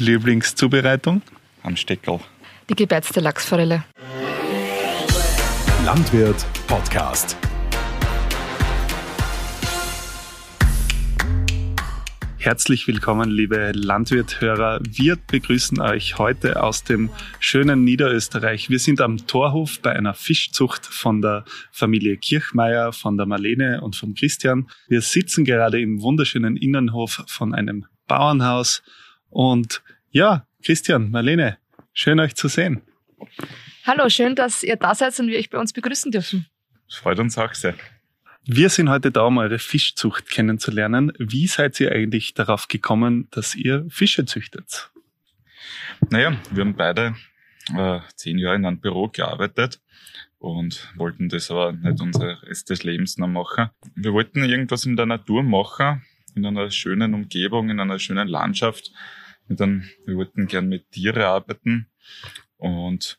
Lieblingszubereitung? Am Steckel. Die gebeizte Lachsforelle. Landwirt Podcast. Herzlich willkommen, liebe Landwirthörer. Wir begrüßen euch heute aus dem schönen Niederösterreich. Wir sind am Torhof bei einer Fischzucht von der Familie Kirchmeier, von der Marlene und vom Christian. Wir sitzen gerade im wunderschönen Innenhof von einem Bauernhaus. Und ja, Christian, Marlene, schön euch zu sehen. Hallo, schön, dass ihr da seid und wir euch bei uns begrüßen dürfen. Das freut uns auch sehr. Wir sind heute da, um eure Fischzucht kennenzulernen. Wie seid ihr eigentlich darauf gekommen, dass ihr Fische züchtet? Naja, wir haben beide äh, zehn Jahre in einem Büro gearbeitet und wollten das aber nicht unser Rest des Lebens noch machen. Wir wollten irgendwas in der Natur machen, in einer schönen Umgebung, in einer schönen Landschaft. Und dann, wir wollten gern mit Tiere arbeiten. Und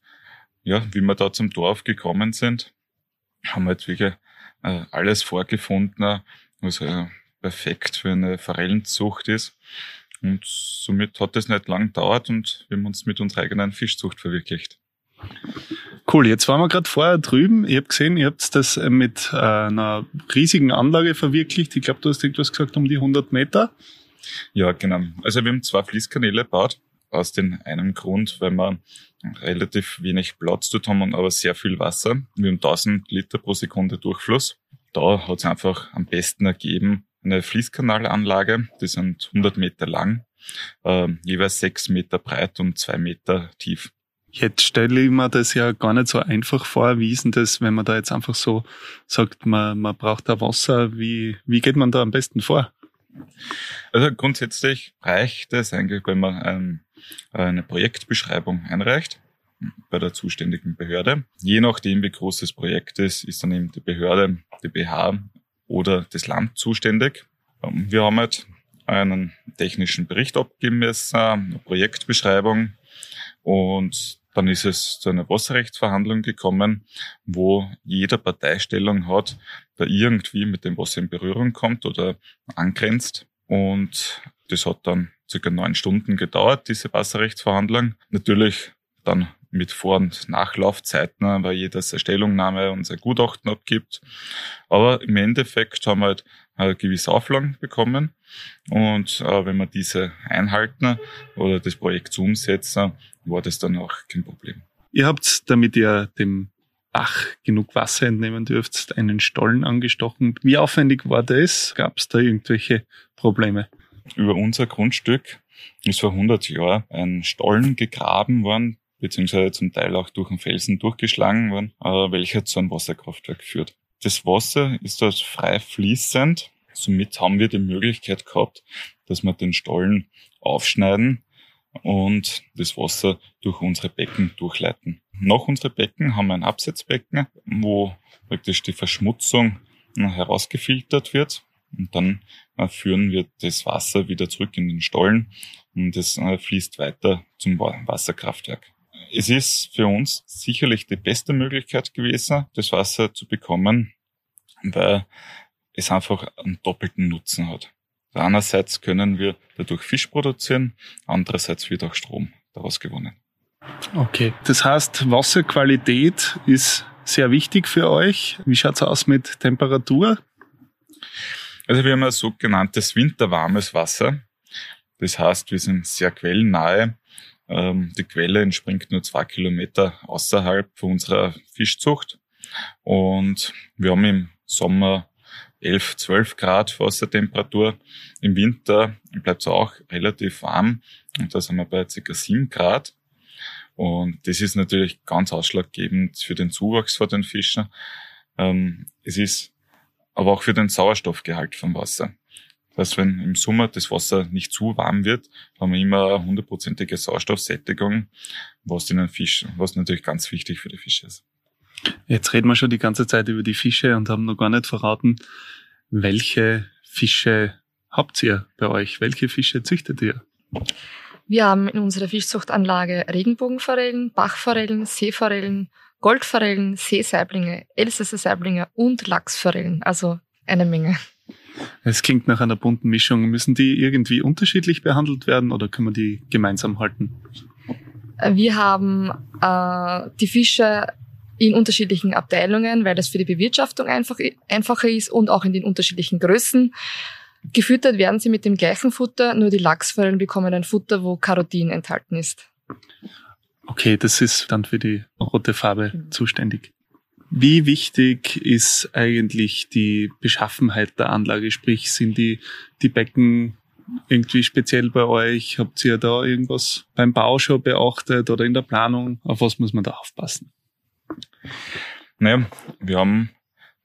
ja, wie wir da zum Dorf gekommen sind, haben wir jetzt wirklich äh, alles vorgefunden, was äh, perfekt für eine Forellenzucht ist. Und somit hat es nicht lang gedauert und wir haben uns mit unserer eigenen Fischzucht verwirklicht. Cool, jetzt waren wir gerade vorher drüben. Ich habe gesehen, ihr habt das mit äh, einer riesigen Anlage verwirklicht. Ich glaube, du hast irgendwas gesagt um die 100 Meter. Ja, genau. Also wir haben zwei Fließkanäle gebaut. Aus dem einen Grund, weil wir relativ wenig Platz dort haben, aber sehr viel Wasser. Wir haben 1000 Liter pro Sekunde Durchfluss. Da hat es einfach am besten ergeben, eine Fließkanalanlage, die sind 100 Meter lang, äh, jeweils 6 Meter breit und 2 Meter tief. Jetzt stelle ich mir das ja gar nicht so einfach vor. Wie ist denn das, wenn man da jetzt einfach so sagt, man, man braucht da Wasser? Wie, wie geht man da am besten vor? Also grundsätzlich reicht es eigentlich, wenn man ein, eine Projektbeschreibung einreicht bei der zuständigen Behörde. Je nachdem, wie groß das Projekt ist, ist dann eben die Behörde, die BH oder das Land zuständig. Wir haben halt einen technischen Bericht abgeben müssen, eine Projektbeschreibung und dann ist es zu einer Wasserrechtsverhandlung gekommen, wo jeder Parteistellung hat, der irgendwie mit dem Wasser in Berührung kommt oder angrenzt. Und das hat dann circa neun Stunden gedauert, diese Wasserrechtsverhandlung. Natürlich dann mit Vor- und Nachlaufzeiten, weil jeder seine Stellungnahme und sein Gutachten abgibt. Aber im Endeffekt haben wir halt eine gewisse Auflagen bekommen. Und äh, wenn wir diese einhalten oder das Projekt zu umsetzen, war das dann auch kein Problem. Ihr habt, damit ihr dem Bach genug Wasser entnehmen dürft, einen Stollen angestochen. Wie aufwendig war das? Gab es da irgendwelche Probleme? Über unser Grundstück ist vor 100 Jahren ein Stollen gegraben worden, beziehungsweise zum Teil auch durch einen Felsen durchgeschlagen worden, äh, welcher zu einem Wasserkraftwerk führt. Das Wasser ist dort frei fließend. Somit haben wir die Möglichkeit gehabt, dass wir den Stollen aufschneiden und das Wasser durch unsere Becken durchleiten. Nach unsere Becken haben wir ein Absetzbecken, wo praktisch die Verschmutzung herausgefiltert wird. Und dann äh, führen wir das Wasser wieder zurück in den Stollen und es äh, fließt weiter zum Wasserkraftwerk. Es ist für uns sicherlich die beste Möglichkeit gewesen, das Wasser zu bekommen, weil es einfach einen doppelten Nutzen hat. Einerseits können wir dadurch Fisch produzieren, andererseits wird auch Strom daraus gewonnen. Okay, das heißt, Wasserqualität ist sehr wichtig für euch. Wie schaut's aus mit Temperatur? Also wir haben ein sogenanntes winterwarmes Wasser. Das heißt, wir sind sehr quellennahe. Ähm, die Quelle entspringt nur zwei Kilometer außerhalb unserer Fischzucht. Und wir haben im Sommer 11, 12 Grad Wassertemperatur. Im Winter bleibt es auch relativ warm und da sind wir bei ca. 7 Grad. Und das ist natürlich ganz ausschlaggebend für den Zuwachs von den Fischen. Ähm, es ist aber auch für den Sauerstoffgehalt vom Wasser. Das heißt, wenn im Sommer das Wasser nicht zu warm wird, haben wir immer eine hundertprozentige Sauerstoffsättigung, was den Fisch, was natürlich ganz wichtig für die Fische ist. Jetzt reden wir schon die ganze Zeit über die Fische und haben noch gar nicht verraten, welche Fische habt ihr bei euch? Welche Fische züchtet ihr? Wir haben in unserer Fischzuchtanlage Regenbogenforellen, Bachforellen, Seeforellen, Goldforellen, Seesaiblinge, Elsässer Saiblinge und Lachsforellen. Also eine Menge. Es klingt nach einer bunten Mischung. Müssen die irgendwie unterschiedlich behandelt werden oder können wir die gemeinsam halten? Wir haben äh, die Fische in unterschiedlichen Abteilungen, weil das für die Bewirtschaftung einfach, einfacher ist und auch in den unterschiedlichen Größen. Gefüttert werden sie mit dem gleichen Futter, nur die Lachsforellen bekommen ein Futter, wo Carotin enthalten ist. Okay, das ist dann für die rote Farbe mhm. zuständig. Wie wichtig ist eigentlich die Beschaffenheit der Anlage? Sprich, sind die, die Becken irgendwie speziell bei euch? Habt ihr da irgendwas beim Bau schon beachtet oder in der Planung? Auf was muss man da aufpassen? Naja, wir haben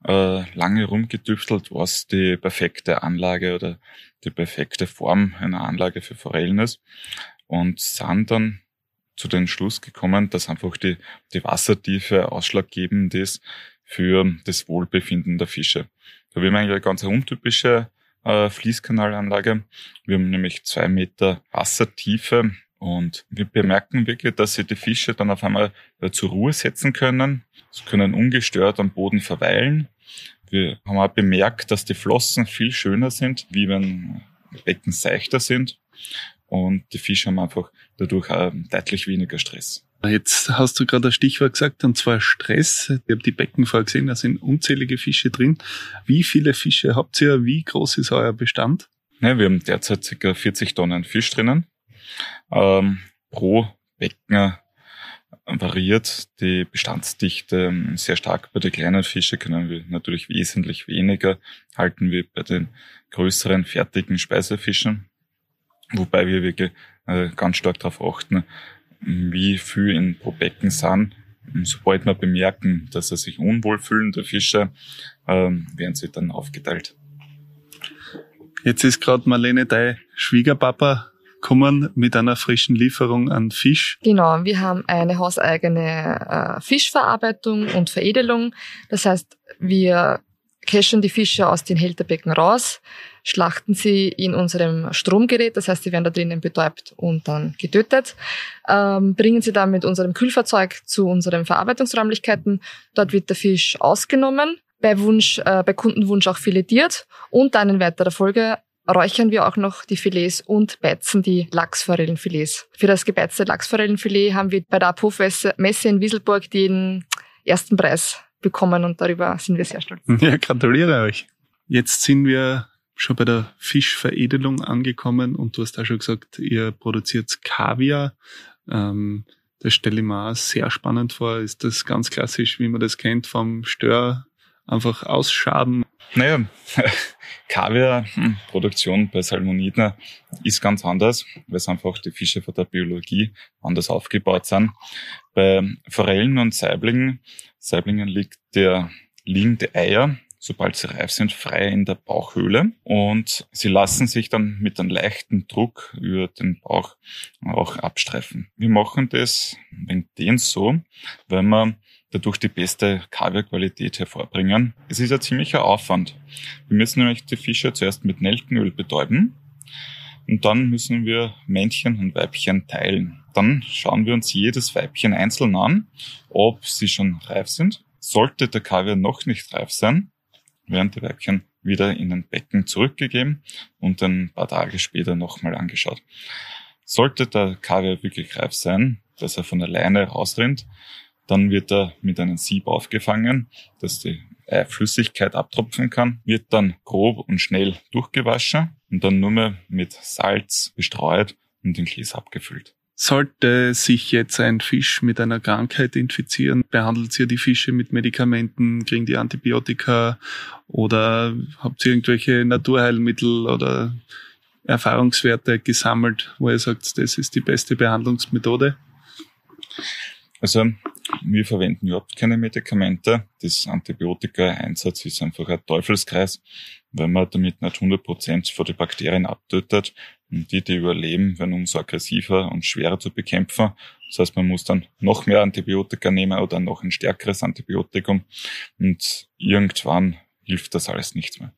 äh, lange rumgetüftelt, was die perfekte Anlage oder die perfekte Form einer Anlage für Forellen ist und sind dann zu den Schluss gekommen, dass einfach die, die Wassertiefe ausschlaggebend ist für das Wohlbefinden der Fische. Da haben wir eigentlich eine ganz untypische äh, Fließkanalanlage. Wir haben nämlich zwei Meter Wassertiefe und wir bemerken wirklich, dass sie die Fische dann auf einmal äh, zur Ruhe setzen können. Sie können ungestört am Boden verweilen. Wir haben auch bemerkt, dass die Flossen viel schöner sind, wie wenn Becken seichter sind und die Fische haben einfach dadurch auch deutlich weniger Stress. Jetzt hast du gerade ein Stichwort gesagt, und zwar Stress. Ich habe die Becken vorher gesehen, da sind unzählige Fische drin. Wie viele Fische habt ihr? Wie groß ist euer Bestand? Ja, wir haben derzeit ca. 40 Tonnen Fisch drinnen. Ähm, pro Becken variiert die Bestandsdichte sehr stark. Bei den kleinen Fische können wir natürlich wesentlich weniger halten wie bei den größeren fertigen Speisefischen. Wobei wir wirklich äh, ganz stark darauf achten, wie viel in pro Becken sind. Sobald wir bemerken, dass er sich unwohl fühlen, der Fische, ähm, werden sie dann aufgeteilt. Jetzt ist gerade Marlene, dein Schwiegerpapa, kommen mit einer frischen Lieferung an Fisch. Genau, wir haben eine hauseigene äh, Fischverarbeitung und Veredelung. Das heißt, wir cashen die Fische aus den Hälterbecken raus, schlachten sie in unserem Stromgerät, das heißt, sie werden da drinnen betäubt und dann getötet, ähm, bringen sie dann mit unserem Kühlfahrzeug zu unseren Verarbeitungsräumlichkeiten. Dort wird der Fisch ausgenommen, bei Wunsch, äh, bei Kundenwunsch auch filetiert und dann in weiterer Folge räuchern wir auch noch die Filets und beizen die Lachsforellenfilets. Für das gebeizte Lachsforellenfilet haben wir bei der Abhofmesse in Wieselburg den ersten Preis bekommen und darüber sind wir sehr stolz. Ja, gratuliere euch. Jetzt sind wir schon bei der Fischveredelung angekommen und du hast auch schon gesagt, ihr produziert Kaviar. Ähm, das stelle ich mir auch sehr spannend vor. Ist das ganz klassisch, wie man das kennt, vom Stör einfach ausschaben? Naja, Kaviar-Produktion bei Salmoniden ist ganz anders, weil es einfach die Fische von der Biologie anders aufgebaut sind. Bei Forellen und Saiblingen, Saiblingen liegt der, liegen die Eier sobald sie reif sind, frei in der Bauchhöhle und sie lassen sich dann mit einem leichten Druck über den Bauch auch abstreifen. Wir machen das wegen dem so, weil wir dadurch die beste Kaviarqualität hervorbringen. Es ist ein ziemlicher Aufwand. Wir müssen nämlich die Fische zuerst mit Nelkenöl betäuben und dann müssen wir Männchen und Weibchen teilen. Dann schauen wir uns jedes Weibchen einzeln an, ob sie schon reif sind. Sollte der Kaviar noch nicht reif sein, werden die Weibchen wieder in ein Becken zurückgegeben und ein paar Tage später nochmal angeschaut. Sollte der Kaviar wirklich reif sein, dass er von alleine rausrinnt, dann wird er mit einem Sieb aufgefangen, dass die Flüssigkeit abtropfen kann, wird dann grob und schnell durchgewaschen und dann nur mehr mit Salz bestreut und in Gläser abgefüllt. Sollte sich jetzt ein Fisch mit einer Krankheit infizieren, behandelt ihr die Fische mit Medikamenten, kriegen die Antibiotika oder habt ihr irgendwelche Naturheilmittel oder Erfahrungswerte gesammelt, wo ihr sagt, das ist die beste Behandlungsmethode? Also wir verwenden überhaupt keine Medikamente. Das Antibiotika-Einsatz ist einfach ein Teufelskreis, weil man damit nicht 100 Prozent von den Bakterien abtötet. Und die, die überleben, werden umso aggressiver und schwerer zu bekämpfen. Das heißt, man muss dann noch mehr Antibiotika nehmen oder noch ein stärkeres Antibiotikum. Und irgendwann hilft das alles nichts mehr.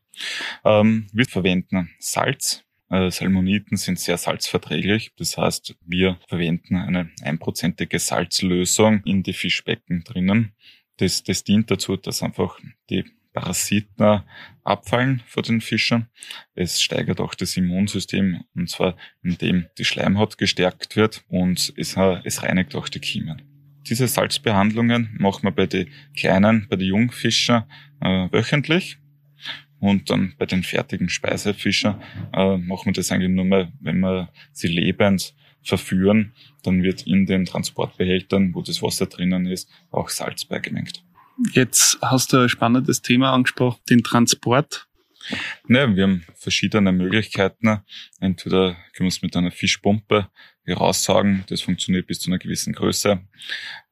Ähm, wir verwenden Salz äh, Salmoniten sind sehr salzverträglich. Das heißt, wir verwenden eine einprozentige Salzlösung in die Fischbecken drinnen. Das, das dient dazu, dass einfach die Parasiten abfallen vor den Fischen. Es steigert auch das Immunsystem und zwar indem die Schleimhaut gestärkt wird und es, es reinigt auch die Kiemen. Diese Salzbehandlungen machen wir bei den kleinen, bei den Jungfischen äh, wöchentlich und dann bei den fertigen Speisefischen äh, machen wir das eigentlich nur mal, wenn wir sie lebend verführen, dann wird in den Transportbehältern, wo das Wasser drinnen ist, auch Salz beigemengt. Jetzt hast du ein spannendes Thema angesprochen, den Transport. Ne, wir haben verschiedene Möglichkeiten. Entweder können wir es mit einer Fischpumpe heraussaugen, das funktioniert bis zu einer gewissen Größe.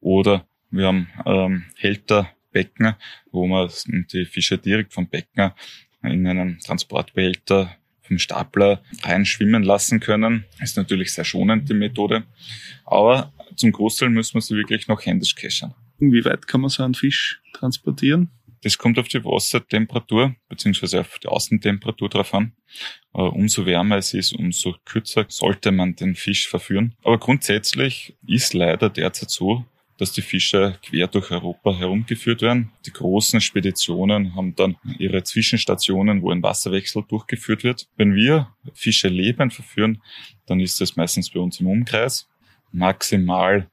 Oder wir haben ähm, Hälterbecken, wo man die Fische direkt vom Becken in einen Transportbehälter vom Stapler reinschwimmen lassen können. Ist natürlich sehr schonend, die Methode. Aber zum Großteil müssen wir sie wirklich noch händisch keschern. Wie weit kann man so einen Fisch transportieren? Das kommt auf die Wassertemperatur beziehungsweise auf die Außentemperatur drauf an. Äh, umso wärmer es ist, umso kürzer sollte man den Fisch verführen. Aber grundsätzlich ist leider derzeit so, dass die Fische quer durch Europa herumgeführt werden. Die großen Speditionen haben dann ihre Zwischenstationen, wo ein Wasserwechsel durchgeführt wird. Wenn wir Fische lebend verführen, dann ist das meistens bei uns im Umkreis. Maximal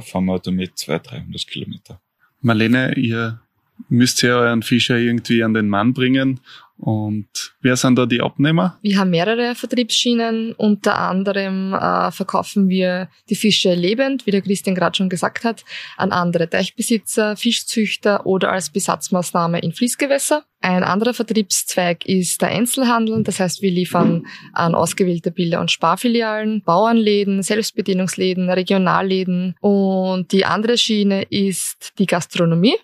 fahren wir damit 200, 300 Kilometer. Marlene, ihr müsst ja euren Fischer irgendwie an den Mann bringen. Und wer sind da die Abnehmer? Wir haben mehrere Vertriebsschienen. Unter anderem äh, verkaufen wir die Fische lebend, wie der Christian gerade schon gesagt hat, an andere Teichbesitzer, Fischzüchter oder als Besatzmaßnahme in Fließgewässer. Ein anderer Vertriebszweig ist der Einzelhandel. Das heißt, wir liefern an ausgewählte Bilder- und Sparfilialen, Bauernläden, Selbstbedienungsläden, Regionalläden. Und die andere Schiene ist die Gastronomie.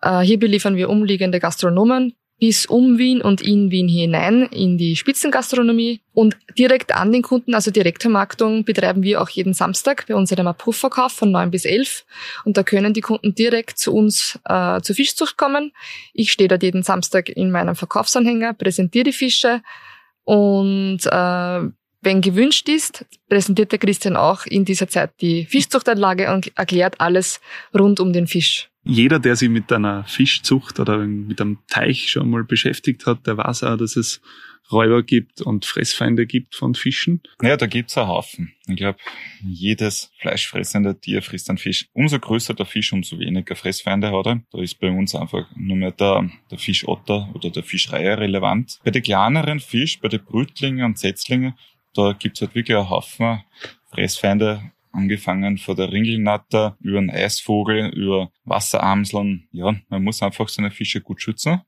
Äh, hier beliefern wir umliegende Gastronomen bis um Wien und in Wien hinein in die Spitzengastronomie. Und direkt an den Kunden, also Direktvermarktung, betreiben wir auch jeden Samstag bei unserem Abhofverkauf von 9 bis 11. Und da können die Kunden direkt zu uns äh, zur Fischzucht kommen. Ich stehe dort jeden Samstag in meinem Verkaufsanhänger, präsentiere die Fische und äh, wenn gewünscht ist, präsentiert der Christian auch in dieser Zeit die Fischzuchtanlage und erklärt alles rund um den Fisch jeder, der sich mit einer Fischzucht oder mit einem Teich schon mal beschäftigt hat, der weiß auch, dass es Räuber gibt und Fressfeinde gibt von Fischen. Ja, da gibt's einen Haufen. Ich glaube, jedes fleischfressende Tier frisst einen Fisch. Umso größer der Fisch, umso weniger Fressfeinde hat er. Da ist bei uns einfach nur mehr der, der Fischotter oder der Fischreihe relevant. Bei den kleineren Fisch, bei den Brütlingen und Setzlingen, da gibt's halt wirklich einen Haufen Fressfeinde, angefangen von der Ringelnatter über den Eisvogel, über Wasseramseln. Ja, man muss einfach seine Fische gut schützen.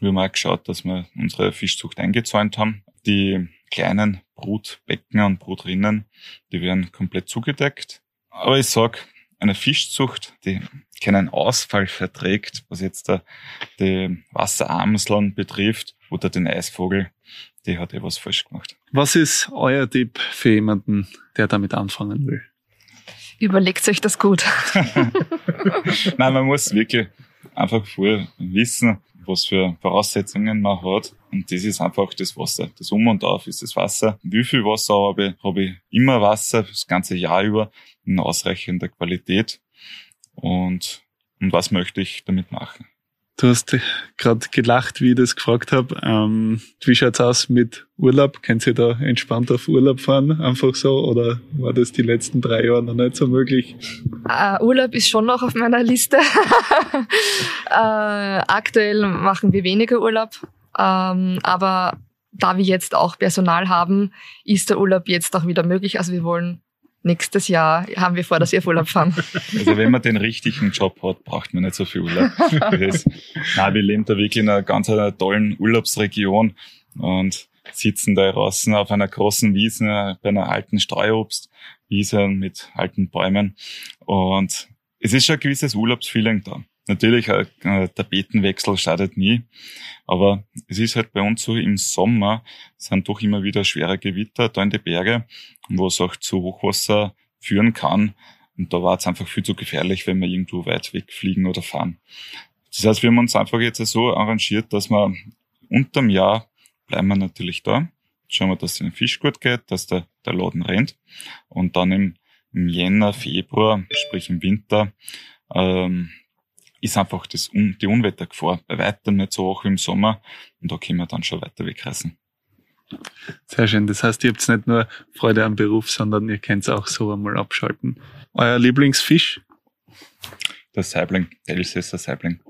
Wir haben auch geschaut, dass wir unsere Fischzucht eingezäunt haben. Die kleinen Brutbecken und Brutrinnen, die werden komplett zugedeckt. Aber ich sag, eine Fischzucht, die keinen Ausfall verträgt, was jetzt die Wasseramseln betrifft oder den Eisvogel, die hat eh was falsch gemacht. Was ist euer Tipp für jemanden, der damit anfangen will? Überlegt euch das gut. Nein, man muss wirklich einfach vorher wissen, was für Voraussetzungen man hat. Und das ist einfach das Wasser. Das Um und Auf ist das Wasser. Wie viel Wasser habe ich? Habe ich immer Wasser, das ganze Jahr über, in ausreichender Qualität. Und, und was möchte ich damit machen? Du hast gerade gelacht, wie ich das gefragt habe. Ähm, wie schaut's aus mit Urlaub? Könnt ihr da entspannt auf Urlaub fahren? Einfach so? Oder war das die letzten drei Jahre noch nicht so möglich? Uh, Urlaub ist schon noch auf meiner Liste. uh, aktuell machen wir weniger Urlaub. Um, aber da wir jetzt auch Personal haben, ist der Urlaub jetzt auch wieder möglich. Also wir wollen nächstes Jahr haben wir vor, dass wir Urlaub fahren. Also wenn man den richtigen Job hat, braucht man nicht so viel Urlaub. Nein, wir leben da wirklich in einer ganz einer tollen Urlaubsregion und sitzen da draußen auf einer großen Wiese bei einer alten Streuobstwiese mit alten Bäumen und es ist schon ein gewisses Urlaubsfeeling da. Natürlich, ein Tapetenwechsel schadet nie, aber es ist halt bei uns so, im Sommer sind doch immer wieder schwere Gewitter da in die Berge, wo es auch zu Hochwasser führen kann. Und da war es einfach viel zu gefährlich, wenn wir irgendwo weit wegfliegen oder fahren. Das heißt, wir haben uns einfach jetzt so arrangiert, dass wir unterm Jahr bleiben wir natürlich da. Schauen wir, dass es den Fisch gut geht, dass der, der Laden rennt. Und dann im, im Jänner, Februar, sprich im Winter, ähm, ist einfach das, die Unwettergefahr bei weitem nicht so hoch wie im Sommer und da können wir dann schon weiter wegreisen. Sehr schön. Das heißt, ihr habt nicht nur Freude am Beruf, sondern ihr könnt es auch so einmal abschalten. Euer Lieblingsfisch? Der Saibling, der Elsässer Saibling.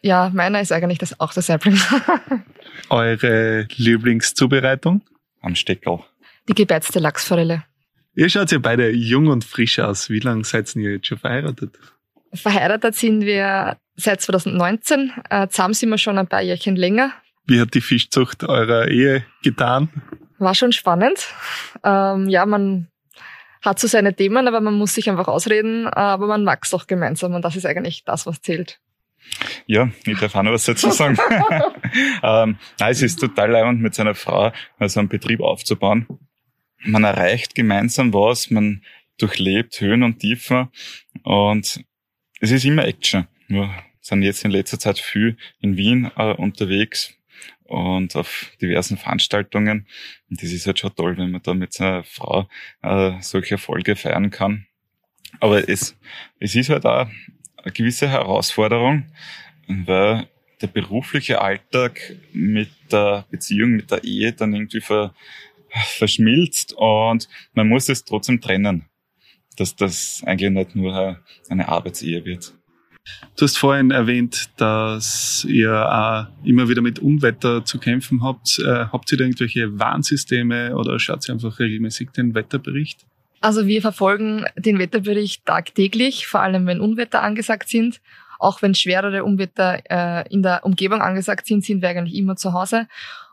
Ja, meiner ist eigentlich das auch der Saibling. Eure Lieblingszubereitung? Am Steckel. Die gebeizte Lachsforelle. Ihr schaut ja beide jung und frisch aus. Wie lange seid ihr jetzt schon verheiratet? Verheiratet sind wir seit 2019. Äh, zusammen sind wir schon ein paar Jährchen länger. Wie hat die Fischzucht eurer Ehe getan? War schon spannend. Ähm, ja, man hat so seine Themen, aber man muss sich einfach ausreden, aber man wächst auch gemeinsam und das ist eigentlich das, was zählt. Ja, ich darf auch noch was dazu sagen. ähm, nein, es ist total leibend, mit seiner Frau also einen Betrieb aufzubauen. Man erreicht gemeinsam was, man durchlebt Höhen und Tiefen und es ist immer Action. Wir sind jetzt in letzter Zeit viel in Wien äh, unterwegs und auf diversen Veranstaltungen. Und das ist halt schon toll, wenn man da mit seiner Frau äh, solche Erfolge feiern kann. Aber es, es ist halt auch eine gewisse Herausforderung, weil der berufliche Alltag mit der Beziehung, mit der Ehe dann irgendwie ver, verschmilzt und man muss es trotzdem trennen, dass das eigentlich nicht nur eine Arbeitsehe wird. Du hast vorhin erwähnt, dass ihr auch immer wieder mit Unwetter zu kämpfen habt. Äh, habt ihr da irgendwelche Warnsysteme oder schaut ihr einfach regelmäßig den Wetterbericht? Also wir verfolgen den Wetterbericht tagtäglich, vor allem wenn Unwetter angesagt sind. Auch wenn schwerere Unwetter äh, in der Umgebung angesagt sind, sind wir eigentlich immer zu Hause.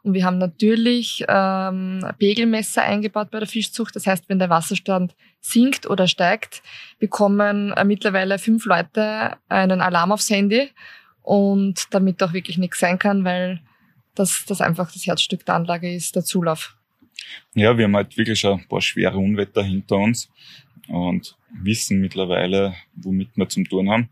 Und wir haben natürlich ähm, Pegelmesser eingebaut bei der Fischzucht. Das heißt, wenn der Wasserstand sinkt oder steigt, bekommen äh, mittlerweile fünf Leute einen Alarm aufs Handy. Und damit auch wirklich nichts sein kann, weil das, das einfach das Herzstück der Anlage ist, der Zulauf. Ja, wir haben halt wirklich schon ein paar schwere Unwetter hinter uns und wissen mittlerweile, womit wir zum tun haben.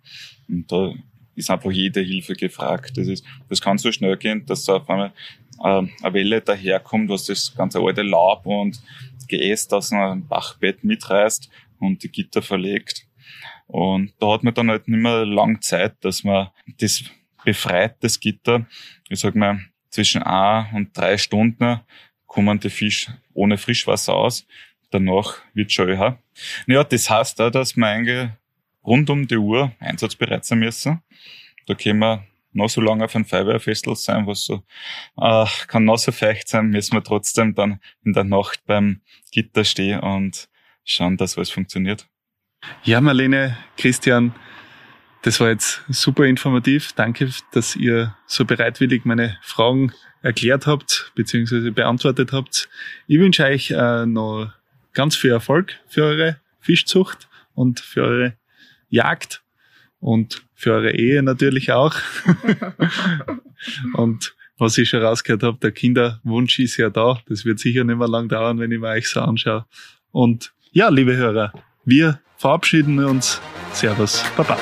Und da ist einfach jede Hilfe gefragt. Das ist, das kann so schnell gehen, dass auf einmal eine Welle daherkommt, was das ganze alte Laub und Geäst aus einem Bachbett mitreißt und die Gitter verlegt. Und da hat man dann halt nicht mehr lang Zeit, dass man das befreit, das Gitter. Ich sag mal, zwischen ein und drei Stunden kommen die Fisch ohne Frischwasser aus. Danach wird schon öher. Ja, das heißt auch, dass wir eigentlich rund um die Uhr einsatzbereit sein müssen. Da können wir noch so lange auf ein Feuerwehrfestel sein, was so äh, kann noch so feucht sein, müssen wir trotzdem dann in der Nacht beim Gitter stehen und schauen, dass alles funktioniert. Ja, Marlene, Christian, das war jetzt super informativ. Danke, dass ihr so bereitwillig meine Fragen erklärt habt bzw. beantwortet habt. Ich wünsche euch äh, noch ganz viel Erfolg für eure Fischzucht und für eure Jagd und für eure Ehe natürlich auch. und was ich schon rausgehört habe, der Kinderwunsch ist ja da. Das wird sicher nicht mehr lang dauern, wenn ich mir euch so anschaue. Und ja, liebe Hörer, wir verabschieden uns. Servus, Baba.